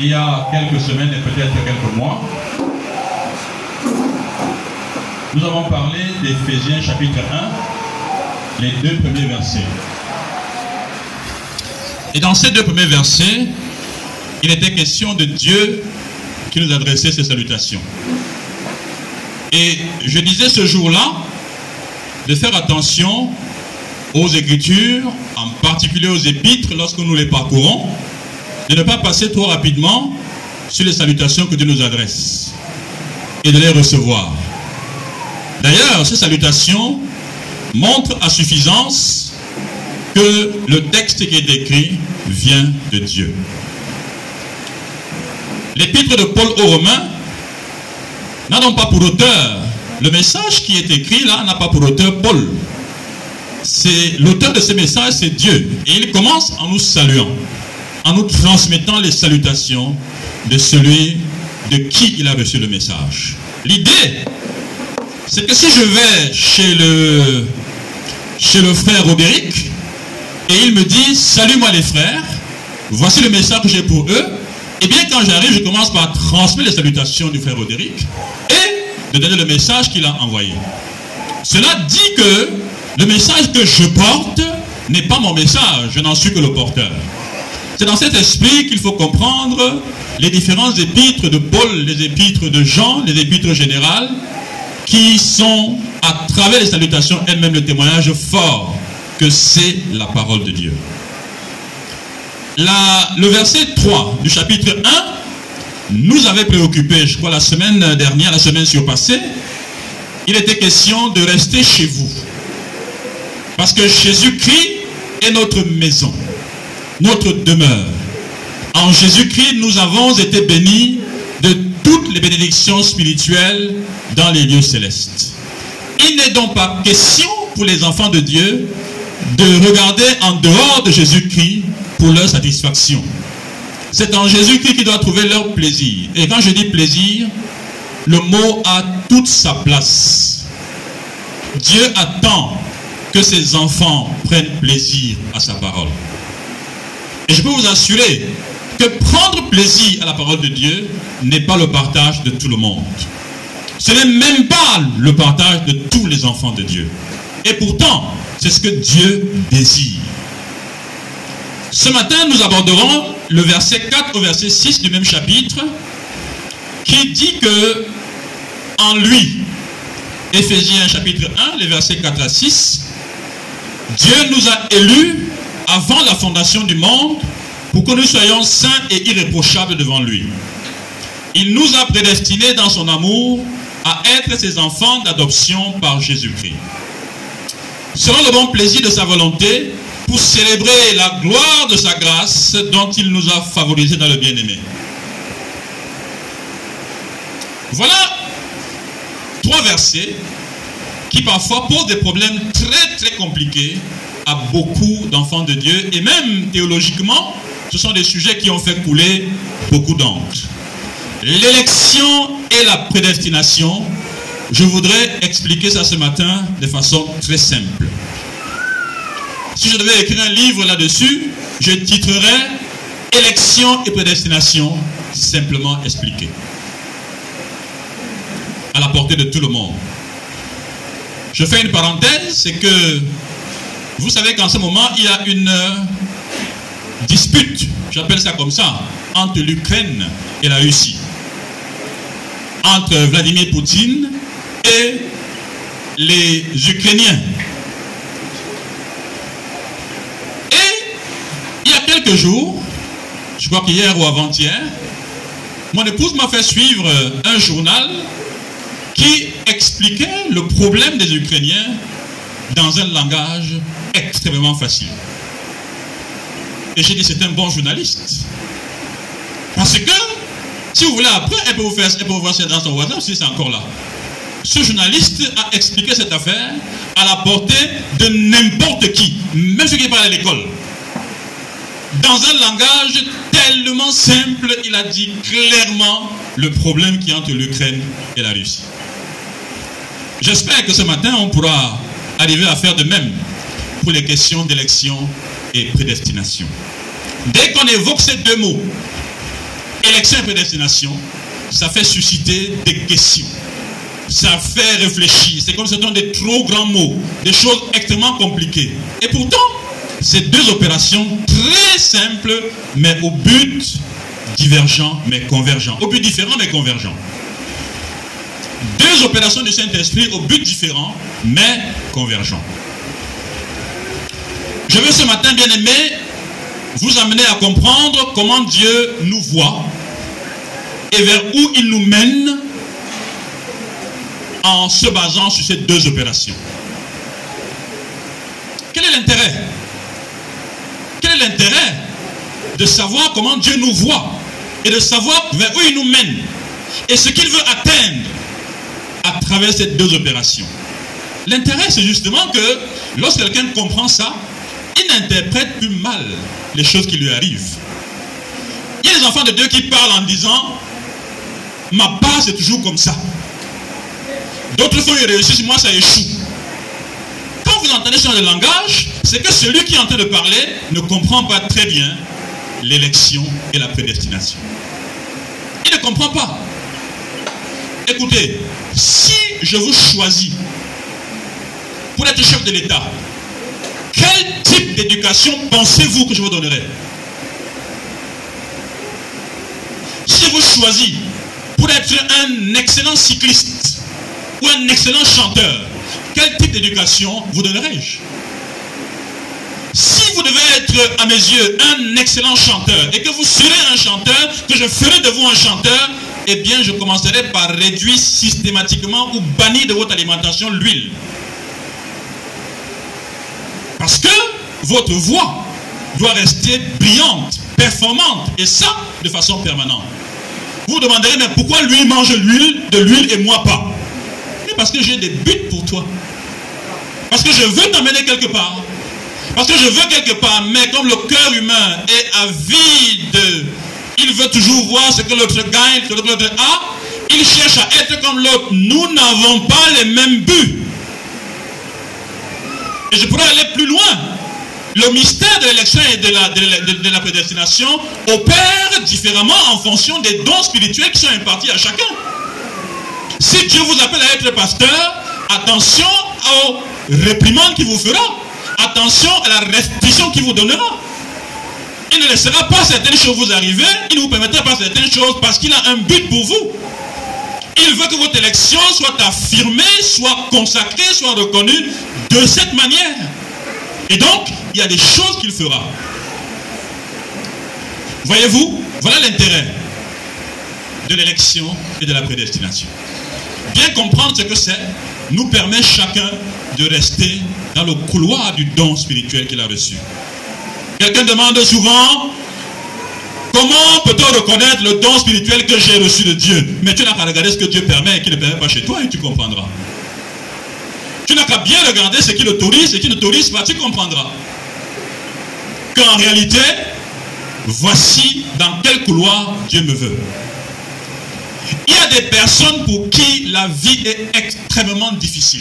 il y a quelques semaines et peut-être quelques mois, nous avons parlé d'Éphésiens chapitre 1, les deux premiers versets. Et dans ces deux premiers versets, il était question de Dieu qui nous adressait ses salutations. Et je disais ce jour-là de faire attention aux Écritures, en particulier aux Épîtres, lorsque nous les parcourons, de ne pas passer trop rapidement sur les salutations que Dieu nous adresse et de les recevoir. D'ailleurs, ces salutations montrent à suffisance que le texte qui est écrit vient de Dieu. L'épître de Paul aux Romains n'a donc pas pour auteur, le message qui est écrit là n'a pas pour auteur Paul. C'est l'auteur de ce message, c'est Dieu. Et il commence en nous saluant, en nous transmettant les salutations de celui de qui il a reçu le message. L'idée, c'est que si je vais chez le, frère Robéric et il me dit Salut moi les frères, voici le message que j'ai pour eux, et eh bien quand j'arrive, je commence par transmettre les salutations du frère Roderick et de donner le message qu'il a envoyé. Cela dit que le message que je porte n'est pas mon message, je n'en suis que le porteur. C'est dans cet esprit qu'il faut comprendre les différents épîtres de Paul, les épîtres de Jean, les épîtres générales, qui sont, à travers les salutations elles-mêmes, le témoignage fort que c'est la parole de Dieu le verset 3 du chapitre 1 nous avait préoccupé, je crois, la semaine dernière, la semaine surpassée. Il était question de rester chez vous. Parce que Jésus-Christ est notre maison, notre demeure. En Jésus-Christ, nous avons été bénis de toutes les bénédictions spirituelles dans les lieux célestes. Il n'est donc pas question pour les enfants de Dieu de regarder en dehors de Jésus-Christ pour leur satisfaction. C'est en Jésus-Christ qu'ils doivent trouver leur plaisir. Et quand je dis plaisir, le mot a toute sa place. Dieu attend que ses enfants prennent plaisir à sa parole. Et je peux vous assurer que prendre plaisir à la parole de Dieu n'est pas le partage de tout le monde. Ce n'est même pas le partage de tous les enfants de Dieu. Et pourtant, c'est ce que Dieu désire. Ce matin, nous aborderons le verset 4 au verset 6 du même chapitre qui dit que en lui, Éphésiens chapitre 1, les versets 4 à 6, Dieu nous a élus avant la fondation du monde pour que nous soyons saints et irréprochables devant lui. Il nous a prédestinés dans son amour à être ses enfants d'adoption par Jésus-Christ. Selon le bon plaisir de sa volonté, pour célébrer la gloire de sa grâce dont il nous a favorisés dans le bien-aimé. Voilà trois versets qui parfois posent des problèmes très très compliqués à beaucoup d'enfants de Dieu et même théologiquement, ce sont des sujets qui ont fait couler beaucoup d'encre. L'élection et la prédestination, je voudrais expliquer ça ce matin de façon très simple. Si je devais écrire un livre là-dessus, je titrerais Élection et prédestination simplement expliqué. À la portée de tout le monde. Je fais une parenthèse, c'est que vous savez qu'en ce moment, il y a une dispute, j'appelle ça comme ça, entre l'Ukraine et la Russie. Entre Vladimir Poutine et les Ukrainiens. quelques jours, je crois qu'hier ou avant-hier, mon épouse m'a fait suivre un journal qui expliquait le problème des Ukrainiens dans un langage extrêmement facile. Et j'ai dit, c'est un bon journaliste. Parce que, si vous voulez, après, elle peut vous faire, elle peut vous voir dans son voisin si c'est encore là. Ce journaliste a expliqué cette affaire à la portée de n'importe qui, même ceux qui parlent à l'école dans un langage tellement simple, il a dit clairement le problème qui entre l'Ukraine et la Russie. J'espère que ce matin, on pourra arriver à faire de même les questions d'élection et prédestination. Dès qu'on évoque ces deux mots, élection et prédestination, ça fait susciter des questions. Ça fait réfléchir. C'est comme si c'était des trop grands mots, des choses extrêmement compliquées. Et pourtant, c'est deux opérations très simples, mais au but divergent, mais convergent. Au but différent, mais convergent. Deux opérations du Saint-Esprit au but différent, mais convergent. Je veux ce matin, bien aimé, vous amener à comprendre comment Dieu nous voit et vers où il nous mène en se basant sur ces deux opérations. Quel est l'intérêt? Quel est l'intérêt de savoir comment Dieu nous voit et de savoir vers où il nous mène et ce qu'il veut atteindre à travers ces deux opérations? L'intérêt, c'est justement que lorsque quelqu'un comprend ça, il n'interprète plus mal les choses qui lui arrivent. Il y a des enfants de Dieu qui parlent en disant Ma part, c'est toujours comme ça. D'autres fois, ils réussissent, moi, ça échoue. Quand vous entendez ce genre de langage, c'est que celui qui est en train de parler ne comprend pas très bien l'élection et la prédestination. Il ne comprend pas. Écoutez, si je vous choisis pour être chef de l'État, quel type d'éducation pensez-vous que je vous donnerai Si vous choisis pour être un excellent cycliste ou un excellent chanteur, quel type d'éducation vous donnerai-je Si vous devez être, à mes yeux, un excellent chanteur et que vous serez un chanteur, que je ferai de vous un chanteur, eh bien, je commencerai par réduire systématiquement ou bannir de votre alimentation l'huile. Parce que votre voix doit rester brillante, performante, et ça de façon permanente. Vous vous demanderez, mais pourquoi lui mange l'huile, de l'huile et moi pas? Parce que j'ai des buts pour toi. Parce que je veux t'emmener quelque part. Parce que je veux quelque part, mais comme le cœur humain est avide, il veut toujours voir ce que l'autre gagne, ce que l'autre a, il cherche à être comme l'autre. Nous n'avons pas les mêmes buts. Et je pourrais aller plus loin. Le mystère de l'élection et de la, de, la, prédestination opère différemment en fonction des dons spirituels qui sont impartis à chacun. Si Dieu vous appelle à être pasteur, attention aux réprimandes qu'il vous fera. Attention à la restriction qu'il vous donnera. Il ne laissera pas certaines choses vous arriver. Il ne vous permettra pas certaines choses parce qu'il a un but pour vous. Il veut que votre élection soit affirmée, soit consacrée, soit reconnue de cette manière. Et donc, il y a des choses qu'il fera. Voyez-vous, voilà l'intérêt de l'élection et de la prédestination. Bien comprendre ce que c'est nous permet chacun de rester dans le couloir du don spirituel qu'il a reçu. Quelqu'un demande souvent, comment peut-on reconnaître le don spirituel que j'ai reçu de Dieu? Mais tu n'as qu'à regarder ce que Dieu permet et qu'il ne permet pas chez toi et tu comprendras. Tu n'as qu'à bien regarder ce qu'il autorise et ce qu'il n'autorise pas, tu comprendras. Qu'en réalité, voici dans quel couloir Dieu me veut. Il y a des personnes pour qui la vie est extrêmement difficile.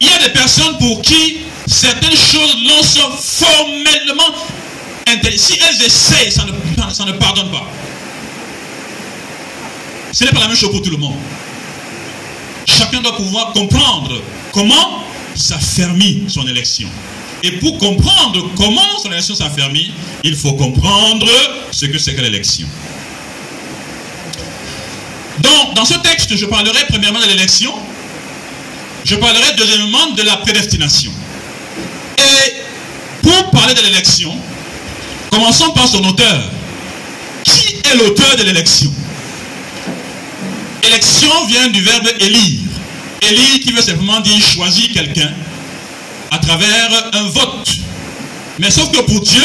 Il y a des personnes pour qui certaines choses lancent formellement Si elles essaient, ça ne, ça ne pardonne pas. Ce n'est pas la même chose pour tout le monde. Chacun doit pouvoir comprendre comment s'affermit son élection. Et pour comprendre comment son élection s'affermit, il faut comprendre ce que c'est que l'élection. Donc, dans ce texte, je parlerai premièrement de l'élection. Je parlerai deuxièmement de la prédestination. Et pour parler de l'élection, commençons par son auteur. Qui est l'auteur de l'élection? Élection vient du verbe élire. Élire qui veut simplement dire choisir quelqu'un à travers un vote. Mais sauf que pour Dieu,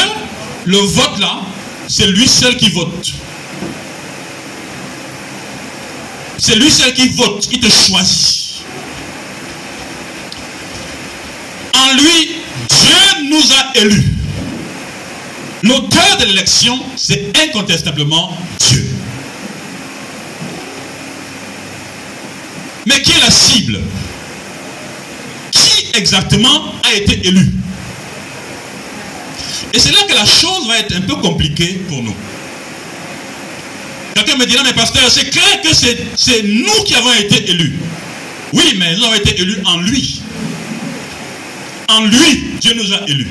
le vote là, c'est lui seul qui vote. C'est lui seul qui vote, qui te choisit. En lui, Dieu nous a élus. L'auteur de l'élection, c'est incontestablement Dieu. Mais qui est la cible? Exactement a été élu? Et c'est là que la chose va être un peu compliquée pour nous. Quelqu'un me dira, mais pasteur, c'est clair que c'est nous qui avons été élus. Oui, mais nous avons été élus en lui. En lui, Dieu nous a élus.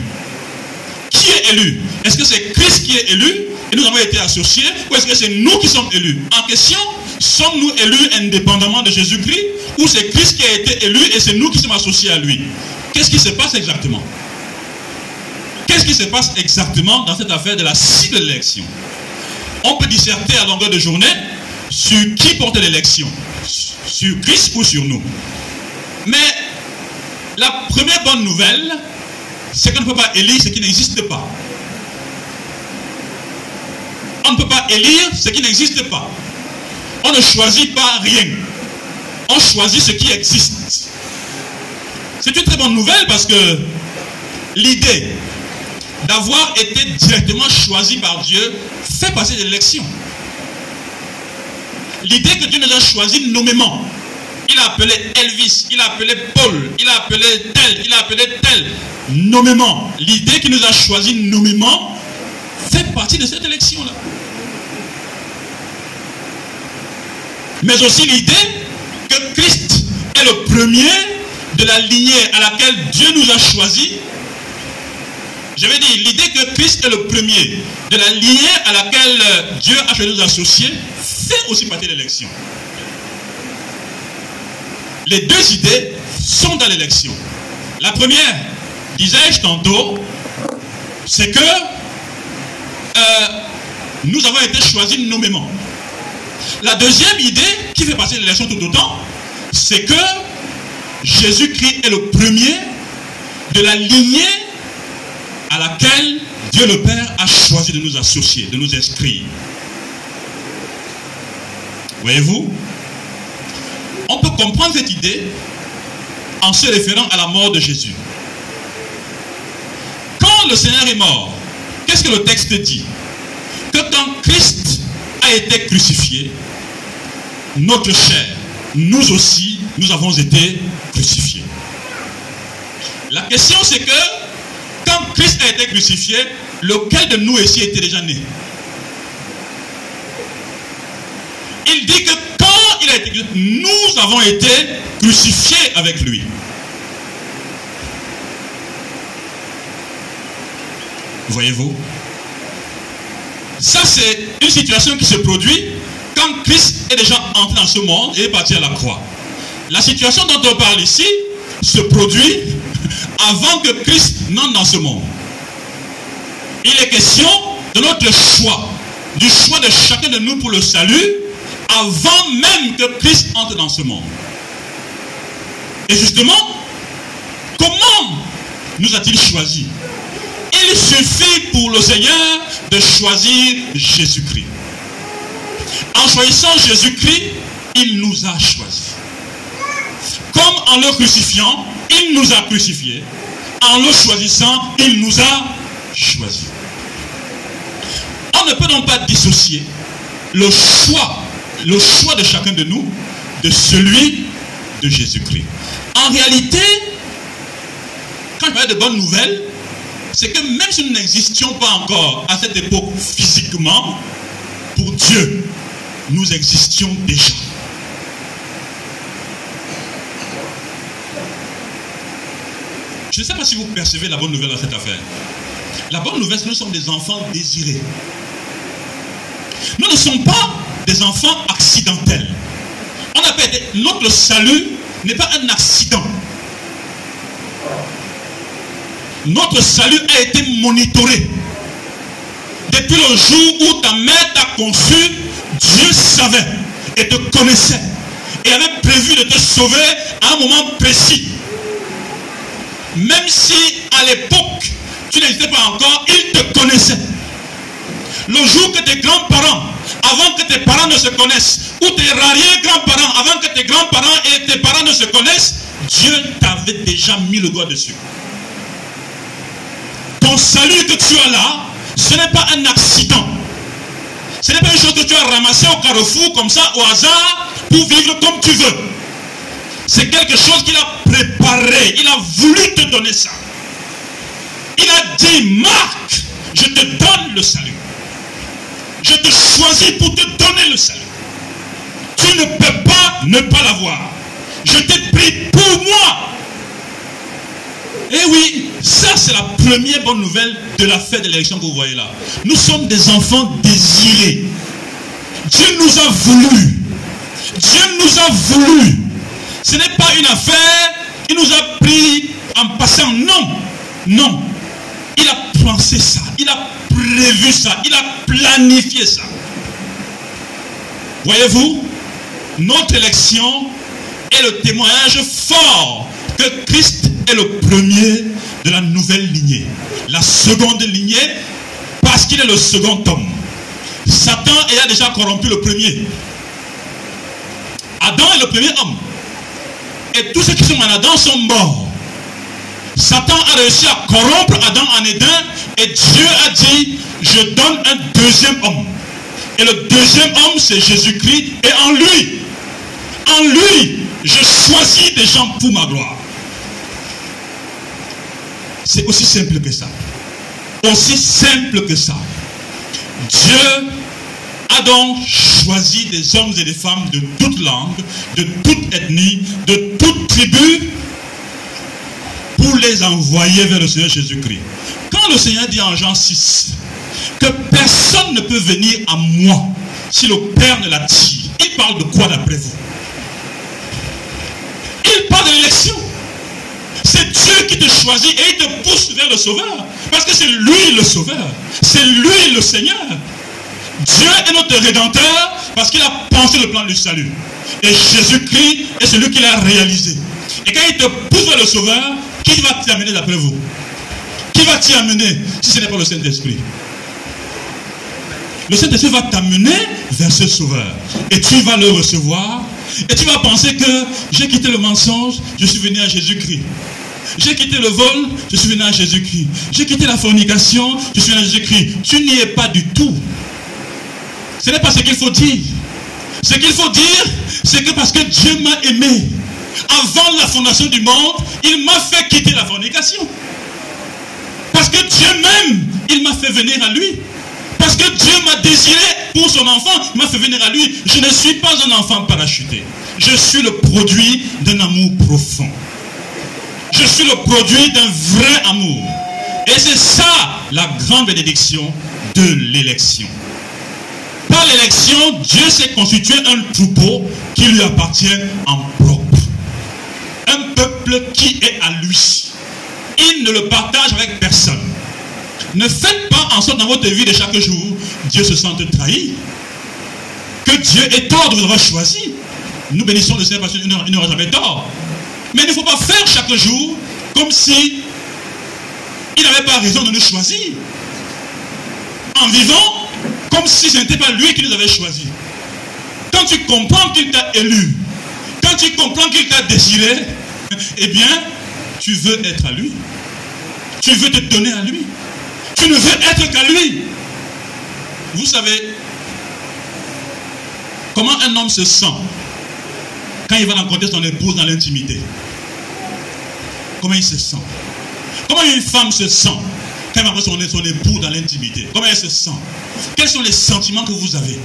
Qui est élu? Est-ce que c'est Christ qui est élu et nous avons été associés ou est-ce que c'est nous qui sommes élus? En question, sommes-nous élus indépendamment de Jésus-Christ ou c'est Christ qui a été élu et c'est nous qui sommes associés à lui? Qu'est-ce qui se passe exactement? Qu'est-ce qui se passe exactement dans cette affaire de la cible de l'élection On peut disserter à longueur de journée sur qui porte l'élection, sur Christ ou sur nous. Mais la première bonne nouvelle, c'est qu'on ne peut pas élire ce qui n'existe pas. On ne peut pas élire ce qui n'existe pas. On ne choisit pas rien. On choisit ce qui existe. C'est une très bonne nouvelle parce que l'idée d'avoir été directement choisi par Dieu fait passer l'élection. L'idée que Dieu nous a choisi nommément. Il a appelé Elvis, il a appelé Paul, il a appelé tel, il a appelé tel, nommément. L'idée qu'il nous a choisi nommément fait partie de cette élection-là. Mais aussi l'idée que Christ est le premier de la lignée à laquelle Dieu nous a choisis. Je veux dire, l'idée que Christ est le premier de la lignée à laquelle Dieu a choisi nous associer fait aussi partie de l'élection. Les deux idées sont dans l'élection. La première, disais-je tantôt, c'est que euh, nous avons été choisis nommément. La deuxième idée qui fait passer l'élection tout autant, c'est que Jésus-Christ est le premier de la lignée à laquelle Dieu le Père a choisi de nous associer, de nous inscrire. Voyez-vous? On peut comprendre cette idée en se référant à la mort de Jésus. Quand le Seigneur est mort, qu'est-ce que le texte dit? Que quand Christ a été crucifié, notre chair, nous aussi, nous avons été crucifiés. La question c'est que quand Christ a été crucifié, lequel de nous ici était déjà né? Il dit que quand il a été crucifié, nous avons été crucifiés avec lui. Voyez-vous? Ça, c'est une situation qui se produit quand Christ est déjà entré dans ce monde et est parti à la croix. La situation dont on parle ici se produit avant que Christ n'entre dans ce monde. Il est question de notre choix, du choix de chacun de nous pour le salut, avant même que Christ entre dans ce monde. Et justement, comment nous a-t-il choisi? Il suffit pour le Seigneur de choisir Jésus-Christ. En choisissant Jésus-Christ, il nous a choisis. Comme en le crucifiant, il nous a crucifiés. En le choisissant, il nous a choisis. On ne peut donc pas dissocier le choix, le choix de chacun de nous de celui de Jésus-Christ. En réalité, quand je parle de bonnes nouvelles, c'est que même si nous n'existions pas encore à cette époque physiquement, pour Dieu, nous existions déjà. Je ne sais pas si vous percevez la bonne nouvelle dans cette affaire. La bonne nouvelle, c'est que nous sommes des enfants désirés. Nous ne sommes pas des enfants accidentels. On appelle notre salut n'est pas un accident. Notre salut a été monitoré. Depuis le jour où ta mère t'a conçu, Dieu savait et te connaissait et avait prévu de te sauver à un moment précis. Même si à l'époque tu n'existais pas encore, il te connaissait. Le jour que tes grands-parents, avant que tes parents ne se connaissent, ou tes arrière-grands-parents, avant que tes grands-parents et tes parents ne se connaissent, Dieu t'avait déjà mis le doigt dessus. Ton salut que tu as là, ce n'est pas un accident. Ce n'est pas une chose que tu as ramassée au carrefour comme ça, au hasard, pour vivre comme tu veux. C'est quelque chose qu'il a préparé. Il a voulu te donner ça. Il a dit, Marc, je te donne le salut. Je te choisis pour te donner le salut. Tu ne peux pas ne pas l'avoir. Je t'ai pris pour moi. Eh oui, c'est la première bonne nouvelle de la fête de l'élection que vous voyez là. Nous sommes des enfants désirés. Dieu nous a voulu. Dieu nous a voulu. Ce n'est pas une affaire, il nous a pris en passant. Non, non. Il a pensé ça, il a prévu ça, il a planifié ça. Voyez-vous, notre élection est le témoignage fort que Christ le premier de la nouvelle lignée. La seconde lignée, parce qu'il est le second homme. Satan a déjà corrompu le premier. Adam est le premier homme. Et tous ceux qui sont en Adam sont morts. Satan a réussi à corrompre Adam en Éden et Dieu a dit, je donne un deuxième homme. Et le deuxième homme, c'est Jésus-Christ. Et en lui, en lui, je choisis des gens pour ma gloire. C'est aussi simple que ça. Aussi simple que ça. Dieu a donc choisi des hommes et des femmes de toute langue, de toute ethnie, de toute tribu, pour les envoyer vers le Seigneur Jésus-Christ. Quand le Seigneur dit en Jean 6 que personne ne peut venir à moi si le Père ne l'attire, il parle de quoi d'après vous? Il parle de l'élection. C'est Dieu qui te choisit et il te pousse vers le Sauveur. Parce que c'est lui le Sauveur. C'est lui le Seigneur. Dieu est notre Rédempteur parce qu'il a pensé le plan du salut. Et Jésus-Christ est celui qui l'a réalisé. Et quand il te pousse vers le Sauveur, qui va t'y amener d'après vous? Qui va t'y amener si ce n'est pas le Saint-Esprit? Le Saint-Esprit va t'amener vers ce Sauveur. Et tu vas le recevoir. Et tu vas penser que j'ai quitté le mensonge, je suis venu à Jésus-Christ. J'ai quitté le vol, je suis venu à Jésus-Christ. J'ai quitté la fornication, je suis venu à Jésus-Christ. Tu n'y es pas du tout. Ce n'est pas ce qu'il faut dire. Ce qu'il faut dire, c'est que parce que Dieu m'a aimé, avant la fondation du monde, il m'a fait quitter la fornication. Parce que Dieu même, il m'a fait venir à lui. Parce que Dieu m'a désiré pour son enfant, m'a fait venir à lui. Je ne suis pas un enfant parachuté. Je suis le produit d'un amour profond. Je suis le produit d'un vrai amour. Et c'est ça la grande bénédiction de l'élection. Par l'élection, Dieu s'est constitué un troupeau qui lui appartient en propre. Un peuple qui est à lui. Il ne le partage avec personne. Ne faites pas en sorte dans votre vie de chaque jour, Dieu se sente trahi. Que Dieu ait tort de vous avoir choisi. Nous bénissons le Seigneur parce qu'il n'aura jamais tort. Mais il ne faut pas faire chaque jour comme si il n'avait pas raison de nous choisir. En vivant comme si ce n'était pas lui qui nous avait choisi. Quand tu comprends qu'il t'a élu, quand tu comprends qu'il t'a désiré, eh bien, tu veux être à lui. Tu veux te donner à lui. Tu ne veux être qu'à lui. Vous savez, comment un homme se sent quand il va rencontrer son épouse dans l'intimité? Comment il se sent? Comment une femme se sent quand elle rencontre son, son époux dans l'intimité? Comment elle se sent? Quels sont les sentiments que vous avez?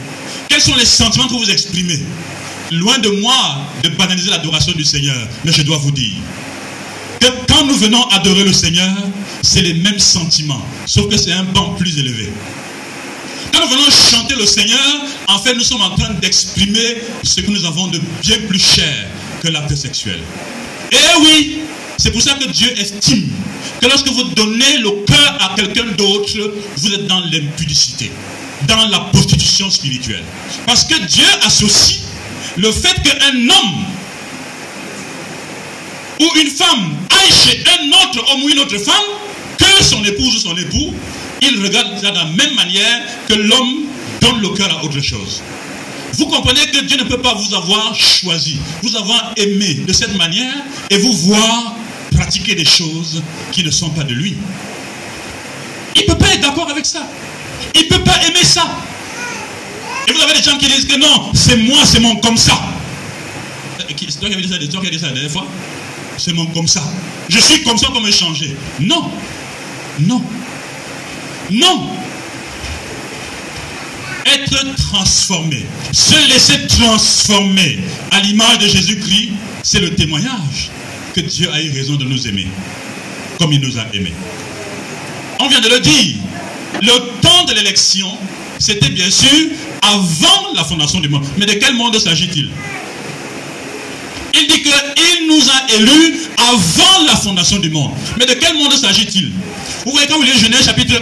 Quels sont les sentiments que vous exprimez? Loin de moi de banaliser l'adoration du Seigneur, mais je dois vous dire que quand nous venons adorer le Seigneur, c'est les mêmes sentiments, sauf que c'est un banc plus élevé. Quand nous venons chanter le Seigneur, en fait, nous sommes en train d'exprimer ce que nous avons de bien plus cher que l'acte sexuel. Et oui, c'est pour ça que Dieu estime que lorsque vous donnez le cœur à quelqu'un d'autre, vous êtes dans l'impudicité, dans la prostitution spirituelle. Parce que Dieu associe le fait qu'un homme ou une femme aille chez un autre homme ou une autre femme, son épouse ou son époux, il regarde ça de la même manière que l'homme donne le cœur à autre chose. Vous comprenez que Dieu ne peut pas vous avoir choisi, vous avoir aimé de cette manière et vous voir pratiquer des choses qui ne sont pas de lui. Il ne peut pas être d'accord avec ça. Il ne peut pas aimer ça. Et vous avez des gens qui disent que non, c'est moi, c'est mon comme ça. C'est toi qui avais dit ça, dit ça la dernière fois C'est mon comme ça. Je suis comme ça, comment changer Non. Non. Non. Être transformé, se laisser transformer à l'image de Jésus-Christ, c'est le témoignage que Dieu a eu raison de nous aimer, comme il nous a aimés. On vient de le dire. Le temps de l'élection, c'était bien sûr avant la fondation du monde. Mais de quel monde s'agit-il? Il dit qu'il nous a élus avant la fondation du monde. Mais de quel monde s'agit-il? Vous voyez quand vous lisez Genèse chapitre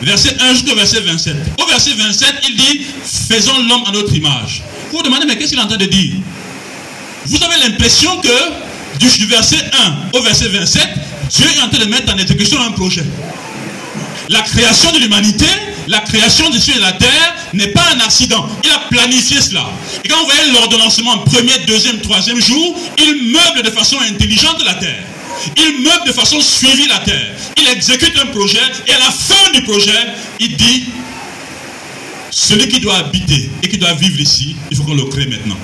1, verset 1 jusqu'au verset 27. Au verset 27, il dit, faisons l'homme à notre image. Vous vous demandez, mais qu'est-ce qu'il est en train de dire? Vous avez l'impression que du verset 1 au verset 27, Dieu est en train de mettre en exécution un projet. La création de l'humanité, la création du ciel et de la terre n'est pas un accident. Il a planifié cela. Et quand vous voyez l'ordonnancement premier, deuxième, troisième jour, il meuble de façon intelligente la terre. Il meuble de façon suivie la terre. Il exécute un projet et à la fin du projet, il dit, celui qui doit habiter et qui doit vivre ici, il faut qu'on le crée maintenant.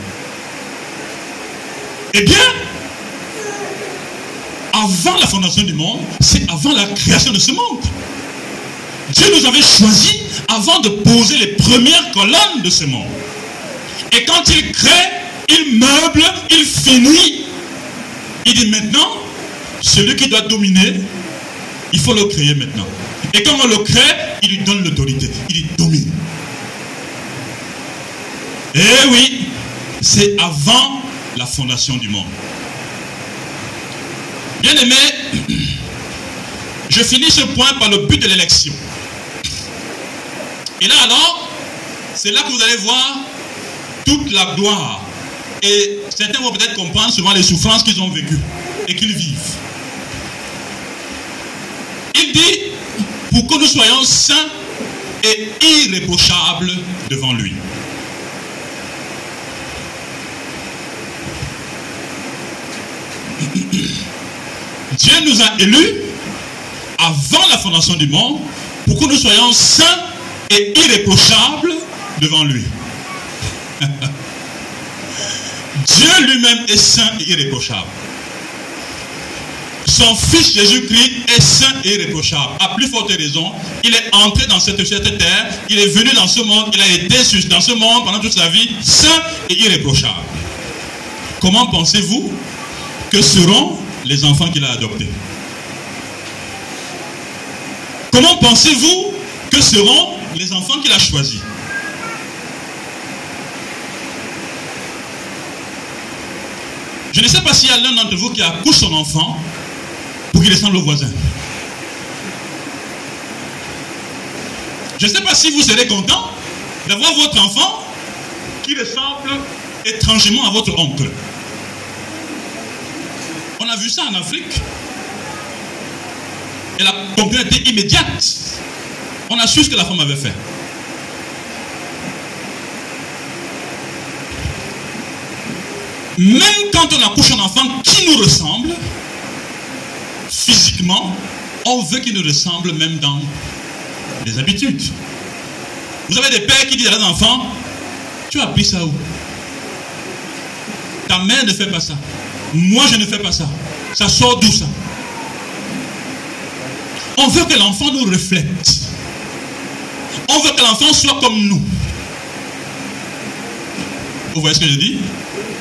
Eh bien, avant la fondation du monde, c'est avant la création de ce monde. Dieu nous avait choisis avant de poser les premières colonnes de ce monde. Et quand il crée, il meuble, il finit. Il dit maintenant, celui qui doit dominer, il faut le créer maintenant. Et quand on le crée, il lui donne l'autorité. Il domine. Eh oui, c'est avant la fondation du monde. Bien aimé, je finis ce point par le but de l'élection. Et là alors, c'est là que vous allez voir toute la gloire. Et certains vont peut-être comprendre souvent les souffrances qu'ils ont vécues et qu'ils vivent. Il dit, pour que nous soyons saints et irréprochables devant lui. Dieu nous a élus avant la fondation du monde pour que nous soyons saints et irréprochable devant lui. Dieu lui-même est saint et irréprochable. Son fils Jésus-Christ est saint et irréprochable. À plus forte raison, il est entré dans cette, cette terre, il est venu dans ce monde, il a été dans ce monde pendant toute sa vie, saint et irréprochable. Comment pensez-vous que seront les enfants qu'il a adoptés? Comment pensez-vous que seront les enfants qu'il a choisis. Je ne sais pas s'il y a l'un d'entre vous qui accouche son enfant pour qu'il ressemble au voisin. Je ne sais pas si vous serez content d'avoir votre enfant qui ressemble étrangement à votre oncle. On a vu ça en Afrique. Et la était immédiate. On a su ce que la femme avait fait. Même quand on accouche un enfant qui nous ressemble, physiquement, on veut qu'il nous ressemble même dans les habitudes. Vous avez des pères qui disent à leurs enfants, tu as appris ça où? Ta mère ne fait pas ça. Moi, je ne fais pas ça. Ça sort d'où ça On veut que l'enfant nous reflète. On veut que l'enfant soit comme nous. Vous voyez ce que je dis?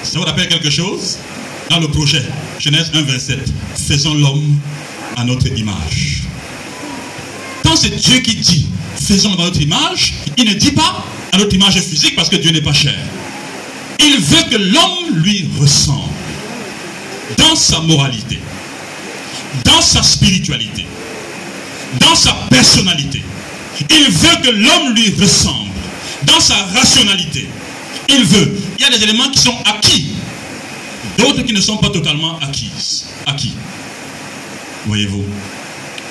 Ça vous rappelle quelque chose? Dans le projet, Genèse 1, 27, faisons l'homme à notre image. Quand c'est Dieu qui dit, faisons à notre image, il ne dit pas à notre image physique parce que Dieu n'est pas cher. Il veut que l'homme lui ressemble dans sa moralité, dans sa spiritualité, dans sa personnalité. Il veut que l'homme lui ressemble dans sa rationalité. Il veut. Il y a des éléments qui sont acquis, d'autres qui ne sont pas totalement acquis. Acquis. Voyez-vous.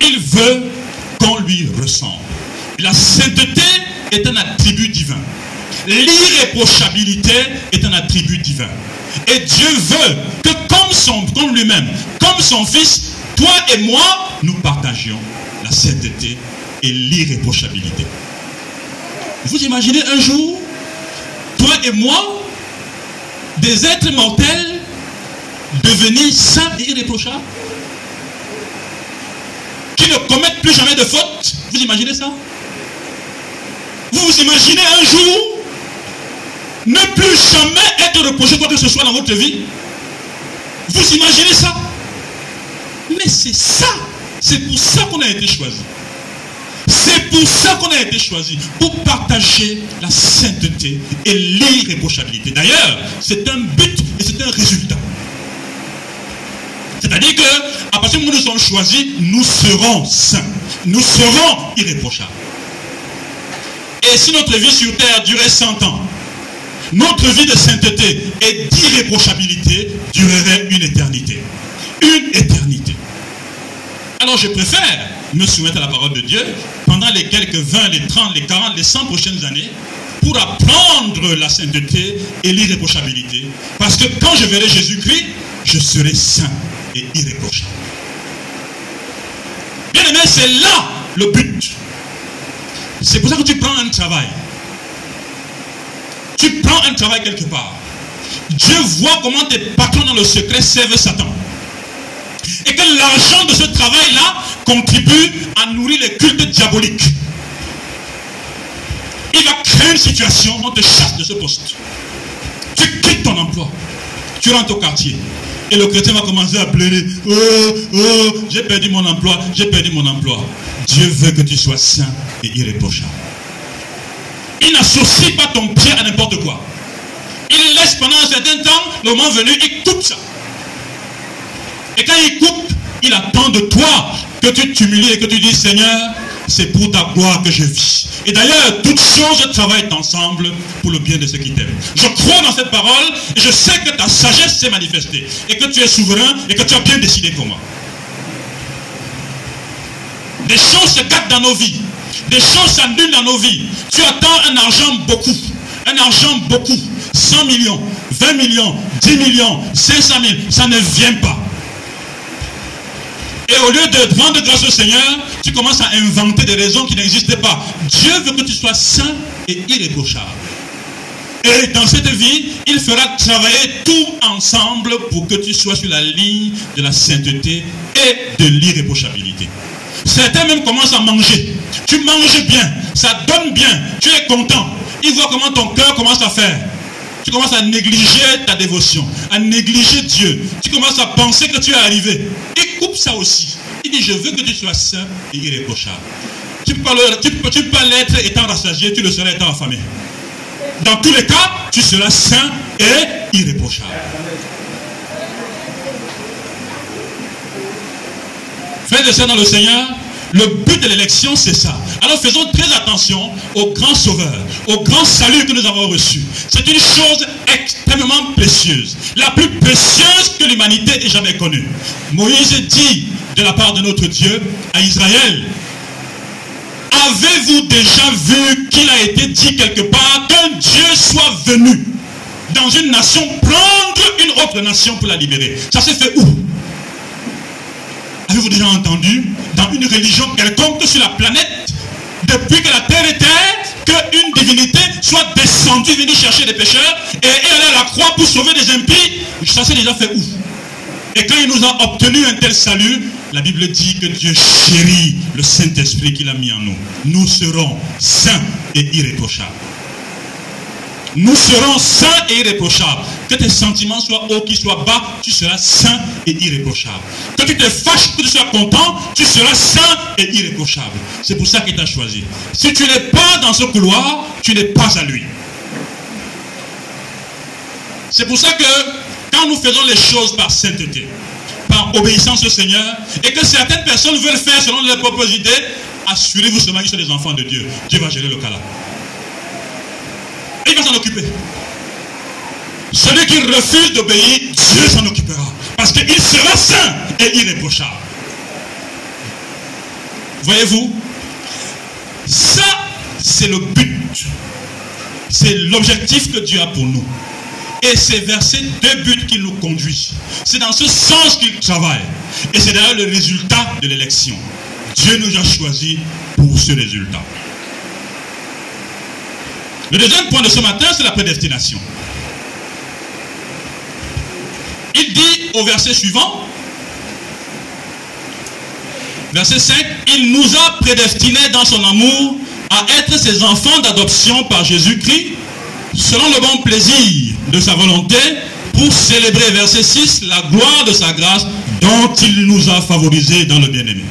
Il veut qu'on lui ressemble. La sainteté est un attribut divin. L'irréprochabilité est un attribut divin. Et Dieu veut que comme, son, comme lui-même, comme son Fils, toi et moi, nous partagions la sainteté l'irréprochabilité. Vous imaginez un jour, toi et moi, des êtres mortels, devenir saints et irréprochables Qui ne commettent plus jamais de faute. Vous imaginez ça? Vous vous imaginez un jour ne plus jamais être reproché quoi que ce soit dans votre vie? Vous imaginez ça? Mais c'est ça, c'est pour ça qu'on a été choisi. C'est pour ça qu'on a été choisi, pour partager la sainteté et l'irréprochabilité. D'ailleurs, c'est un but et c'est un résultat. C'est-à-dire que à partir du moment où nous sommes choisis, nous serons saints. Nous serons irréprochables. Et si notre vie sur terre durait 100 ans, notre vie de sainteté et d'irréprochabilité durerait une éternité. Une éternité. Alors je préfère me soumettre à la parole de Dieu pendant les quelques 20, les 30, les 40, les 100 prochaines années pour apprendre la sainteté et l'irréprochabilité. Parce que quand je verrai Jésus-Christ, je serai saint et irréprochable. Bien aimé, c'est là le but. C'est pour ça que tu prends un travail. Tu prends un travail quelque part. Dieu voit comment tes patrons dans le secret servent Satan. Et que l'argent de ce travail-là contribue à nourrir les cultes diaboliques. Il va créer une situation on te chasse de ce poste. Tu quittes ton emploi. Tu rentres au quartier. Et le chrétien va commencer à pleurer. Oh, oh, j'ai perdu mon emploi, j'ai perdu mon emploi. Dieu veut que tu sois saint et irréprochable. Il n'associe pas ton pied à n'importe quoi. Il laisse pendant un certain temps, le moment venu, il coupe ça. Et quand il coupe, il attend de toi que tu t'humilies et que tu dis Seigneur, c'est pour ta gloire que je vis. Et d'ailleurs, toutes choses travaillent ensemble pour le bien de ceux qui t'aiment. Je crois dans cette parole et je sais que ta sagesse s'est manifestée et que tu es souverain et que tu as bien décidé moi. Des choses se gâtent dans nos vies. Des choses s'annulent dans nos vies. Tu attends un argent beaucoup. Un argent beaucoup. 100 millions, 20 millions, 10 millions, 500 000. Ça ne vient pas. Et au lieu de rendre grâce au Seigneur, tu commences à inventer des raisons qui n'existaient pas. Dieu veut que tu sois saint et irréprochable. Et dans cette vie, il fera travailler tout ensemble pour que tu sois sur la ligne de la sainteté et de l'irréprochabilité. Certains même commencent à manger. Tu manges bien, ça donne bien, tu es content. Ils voient comment ton cœur commence à faire. Tu commences à négliger ta dévotion, à négliger Dieu. Tu commences à penser que tu es arrivé. Il coupe ça aussi. Il dit, je veux que tu sois saint et irréprochable. Tu peux, tu tu l'être étant rassasié, tu le seras étant affamé. Dans tous les cas, tu seras saint et irréprochable. Frères et sœurs dans le Seigneur, le but de l'élection, c'est ça. Alors faisons très attention au grand sauveur, au grand salut que nous avons reçu. C'est une chose extrêmement précieuse. La plus précieuse que l'humanité ait jamais connue. Moïse dit de la part de notre Dieu à Israël, avez-vous déjà vu qu'il a été dit quelque part qu'un Dieu soit venu dans une nation prendre une autre nation pour la libérer? Ça s'est fait où? Avez-vous déjà entendu dans une religion quelconque sur la planète, depuis que la terre est terre, qu'une divinité soit descendue venir chercher des pécheurs et aller à la croix pour sauver des impies Ça s'est déjà fait où? Et quand il nous a obtenu un tel salut, la Bible dit que Dieu chérit le Saint-Esprit qu'il a mis en nous. Nous serons saints et irréprochables. Nous serons saints et irréprochables. Que tes sentiments soient hauts, qu'ils soient bas, tu seras saint et irréprochable. Que tu te fâches, que tu sois content, tu seras saint et irréprochable. C'est pour ça qu'il t'a choisi. Si tu n'es pas dans ce couloir, tu n'es pas à lui. C'est pour ça que quand nous faisons les choses par sainteté, par obéissance au Seigneur, et que certaines personnes veulent faire selon leurs propres idées, assurez-vous seulement qu'ils sont des enfants de Dieu. Dieu va gérer le cas là. S'en occuper. Celui qui refuse d'obéir, Dieu s'en occupera. Parce qu'il sera saint et irréprochable. Voyez-vous Ça, c'est le but. C'est l'objectif que Dieu a pour nous. Et c'est vers ces deux buts qu'il nous conduit. C'est dans ce sens qu'il travaille. Et c'est d'ailleurs le résultat de l'élection. Dieu nous a choisis pour ce résultat. Le deuxième point de ce matin, c'est la prédestination. Il dit au verset suivant, Verset 5, il nous a prédestinés dans son amour à être ses enfants d'adoption par Jésus-Christ, selon le bon plaisir de sa volonté, pour célébrer, verset 6, la gloire de sa grâce dont il nous a favorisés dans le bien-aimé.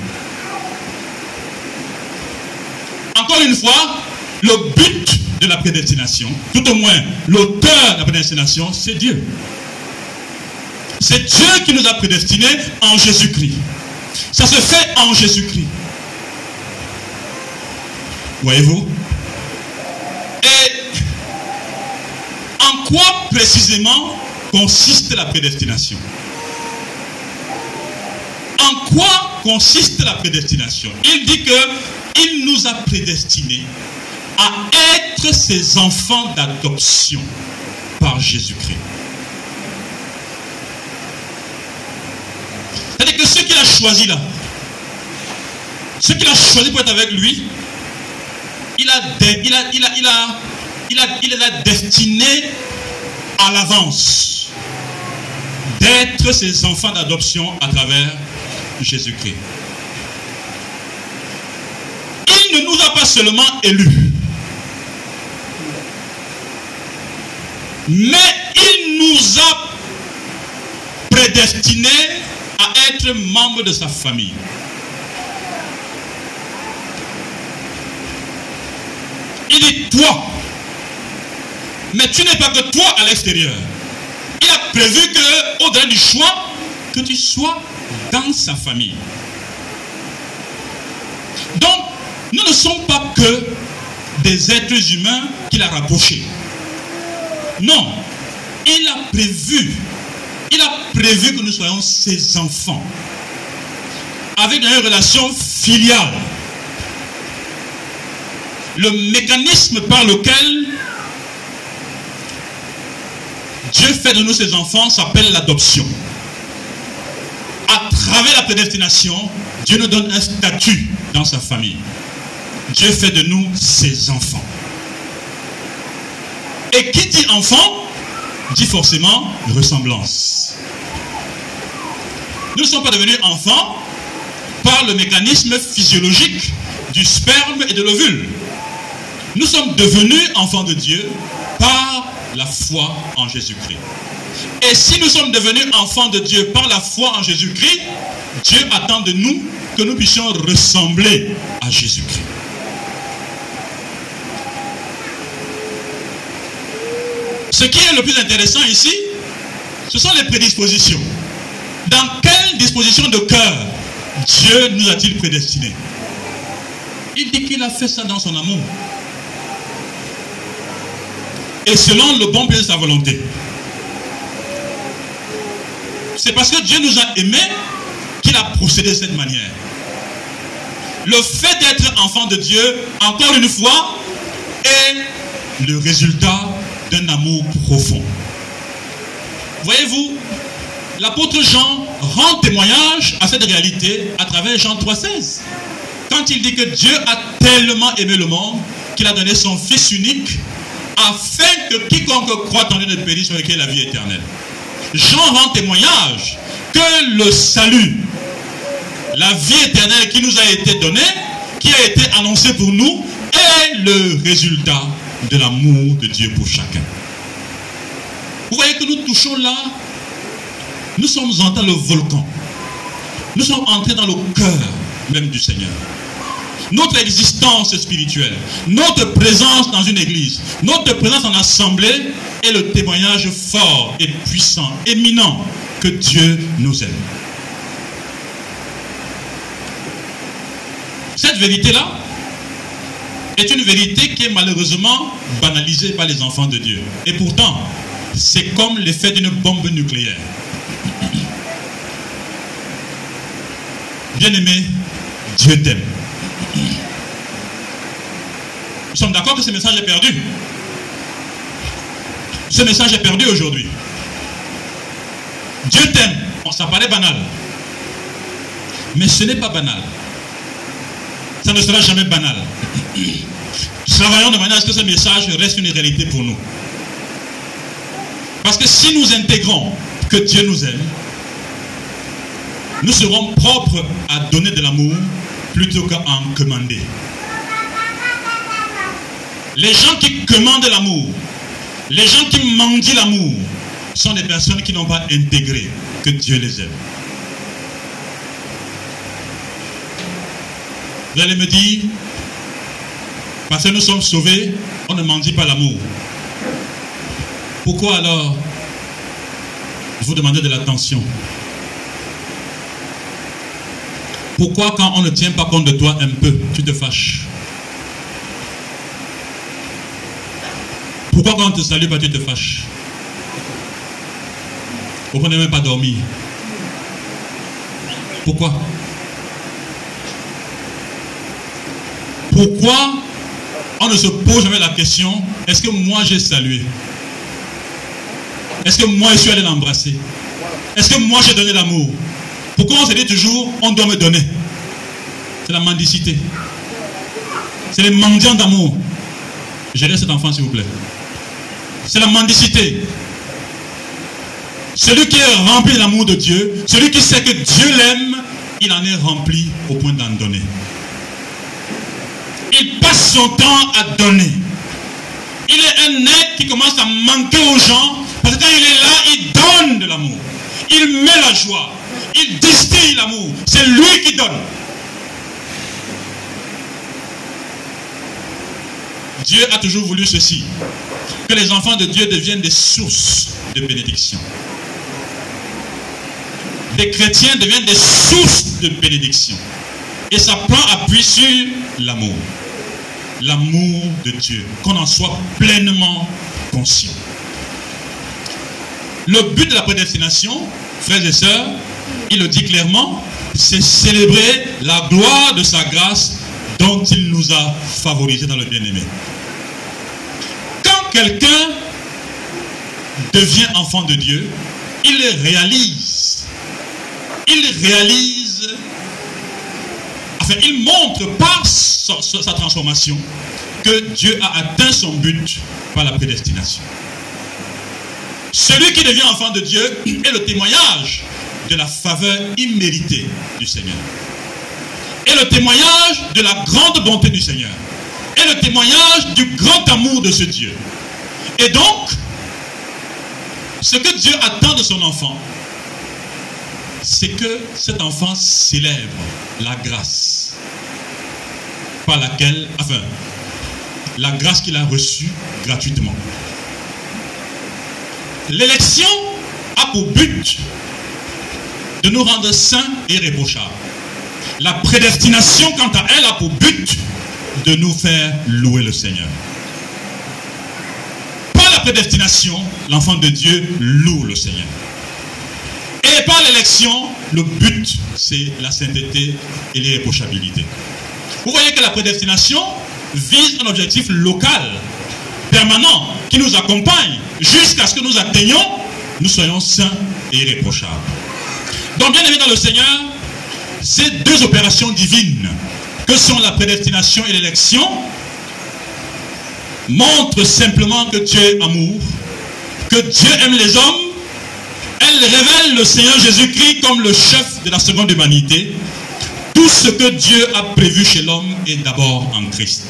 Encore une fois, le but de la prédestination, tout au moins l'auteur de la prédestination, c'est Dieu. C'est Dieu qui nous a prédestinés en Jésus-Christ. Ça se fait en Jésus-Christ. Voyez-vous? Et en quoi précisément consiste la prédestination? En quoi consiste la prédestination? Il dit que il nous a prédestinés à être ses enfants d'adoption par Jésus-Christ. C'est-à-dire que ceux qu'il a choisis là, ceux qu'il a choisis pour être avec lui, il a, il a, il a, il a, il a, il les a destinés à l'avance d'être ses enfants d'adoption à travers Jésus-Christ. Il ne nous a pas seulement élus, mais il nous a prédestinés à être membres de sa famille. Il dit toi, mais tu n'es pas que toi à l'extérieur. Il a prévu que, au-delà du choix, que tu sois dans sa famille. Donc, nous ne sommes pas que des êtres humains qu'il a rapprochés. Non, il a prévu, il a prévu que nous soyons ses enfants, avec une relation filiale. Le mécanisme par lequel Dieu fait de nous ses enfants s'appelle l'adoption. À travers la prédestination, Dieu nous donne un statut dans sa famille. Dieu fait de nous ses enfants. Et qui dit enfant, dit forcément ressemblance. Nous ne sommes pas devenus enfants par le mécanisme physiologique du sperme et de l'ovule. Nous sommes devenus enfants de Dieu par la foi en Jésus-Christ. Et si nous sommes devenus enfants de Dieu par la foi en Jésus-Christ, Dieu attend de nous que nous puissions ressembler à Jésus-Christ. Ce qui est le plus intéressant ici, ce sont les prédispositions. Dans quelle disposition de cœur Dieu nous a-t-il prédestinés Il dit qu'il a fait ça dans son amour. Et selon le bon plaisir de sa volonté. C'est parce que Dieu nous a aimés qu'il a procédé de cette manière. Le fait d'être enfant de Dieu, encore une fois, est le résultat amour profond. Voyez-vous, l'apôtre Jean rend témoignage à cette réalité à travers Jean 3,16. Quand il dit que Dieu a tellement aimé le monde qu'il a donné son Fils unique afin que quiconque croit en lui ne périsse sur lequel la vie éternelle. Jean rend témoignage que le salut, la vie éternelle qui nous a été donnée, qui a été annoncée pour nous, est le résultat de l'amour de Dieu pour chacun. Vous voyez que nous touchons là, nous sommes entrés dans le volcan. Nous sommes entrés dans le cœur même du Seigneur. Notre existence spirituelle, notre présence dans une église, notre présence en assemblée est le témoignage fort et puissant, éminent que Dieu nous aime. Cette vérité-là, est une vérité qui est malheureusement banalisée par les enfants de Dieu. Et pourtant, c'est comme l'effet d'une bombe nucléaire. Bien-aimé, Dieu t'aime. Nous sommes d'accord que ce message est perdu. Ce message est perdu aujourd'hui. Dieu t'aime. ça paraît banal. Mais ce n'est pas banal. Ça ne sera jamais banal. Travaillons de manière à ce que ce message reste une réalité pour nous. Parce que si nous intégrons que Dieu nous aime, nous serons propres à donner de l'amour plutôt qu'à en commander. Les gens qui commandent l'amour, les gens qui mendient l'amour, sont des personnes qui n'ont pas intégré que Dieu les aime. Vous allez me dire, parce que nous sommes sauvés, on ne mendie pas l'amour. Pourquoi alors vous demandez de l'attention? Pourquoi quand on ne tient pas compte de toi un peu, tu te fâches? Pourquoi quand on te salue pas, tu te fâches? Pourquoi on n'est même pas dormi Pourquoi? Pourquoi on ne se pose jamais la question, est-ce que moi j'ai salué? Est-ce que moi je suis allé l'embrasser? Est-ce que moi j'ai donné l'amour? Pourquoi on se dit toujours, on doit me donner? C'est la mendicité. C'est les mendiants d'amour. Laisse cet enfant s'il vous plaît. C'est la mendicité. Celui qui est rempli de l'amour de Dieu, celui qui sait que Dieu l'aime, il en est rempli au point d'en donner il passe son temps à donner. Il est un être qui commence à manquer aux gens parce que quand il est là, il donne de l'amour. Il met la joie. Il distille l'amour. C'est lui qui donne. Dieu a toujours voulu ceci. Que les enfants de Dieu deviennent des sources de bénédiction. Les chrétiens deviennent des sources de bénédiction. Et ça prend appui sur l'amour l'amour de Dieu, qu'on en soit pleinement conscient. Le but de la prédestination, frères et sœurs, il le dit clairement, c'est célébrer la gloire de sa grâce dont il nous a favorisés dans le bien-aimé. Quand quelqu'un devient enfant de Dieu, il réalise, il réalise il montre par sa, transformation que Dieu a atteint son but par la prédestination. Celui qui devient enfant de Dieu est le témoignage de la faveur imméritée du Seigneur. Et le témoignage de la grande bonté du Seigneur. Et le témoignage du grand amour de ce Dieu. Et donc, ce que Dieu attend de son enfant, c'est que cet enfant célèbre la grâce par laquelle, enfin, la grâce qu'il a reçue gratuitement. L'élection a pour but de nous rendre saints et irréprochables. La prédestination, quant à elle, a pour but de nous faire louer le Seigneur. Par la prédestination, l'enfant de Dieu loue le Seigneur. Et par l'élection, le but, c'est la sainteté et l'irréprochabilité. Vous voyez que la prédestination vise un objectif local, permanent, qui nous accompagne jusqu'à ce que nous atteignions, nous soyons saints et irréprochables. Donc, bien aimé dans le Seigneur, ces deux opérations divines, que sont la prédestination et l'élection, montrent simplement que Dieu est amour, que Dieu aime les hommes révèle le Seigneur Jésus-Christ comme le chef de la seconde humanité. Tout ce que Dieu a prévu chez l'homme est d'abord en Christ.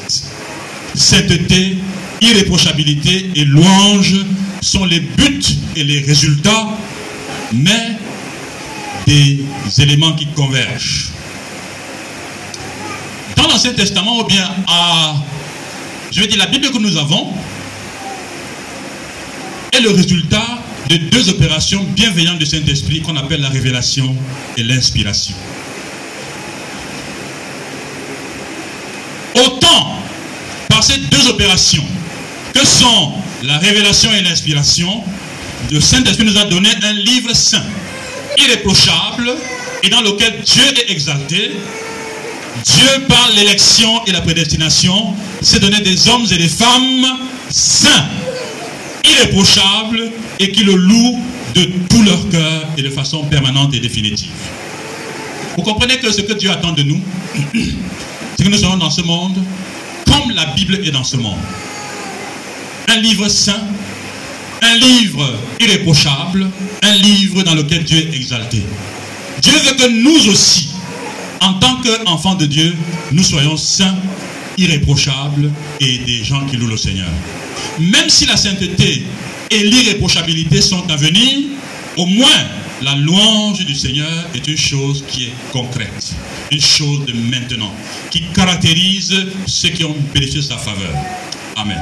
Sainteté, irréprochabilité et louange sont les buts et les résultats, mais des éléments qui convergent. Dans l'Ancien Testament, ou bien à, je vais dire, la Bible que nous avons, est le résultat de deux opérations bienveillantes du Saint-Esprit qu'on appelle la révélation et l'inspiration. Autant par ces deux opérations que sont la révélation et l'inspiration, le Saint-Esprit nous a donné un livre saint, irréprochable, et dans lequel Dieu est exalté. Dieu, par l'élection et la prédestination, s'est donné des hommes et des femmes saints irréprochable et qui le louent de tout leur cœur et de façon permanente et définitive. Vous comprenez que ce que Dieu attend de nous, c'est que nous soyons dans ce monde comme la Bible est dans ce monde. Un livre saint, un livre irréprochable, un livre dans lequel Dieu est exalté. Dieu veut que nous aussi, en tant qu'enfants de Dieu, nous soyons saints, irréprochables et des gens qui louent le Seigneur. Même si la sainteté et l'irréprochabilité sont à venir, au moins la louange du Seigneur est une chose qui est concrète, une chose de maintenant, qui caractérise ceux qui ont bénéficié sa faveur. Amen.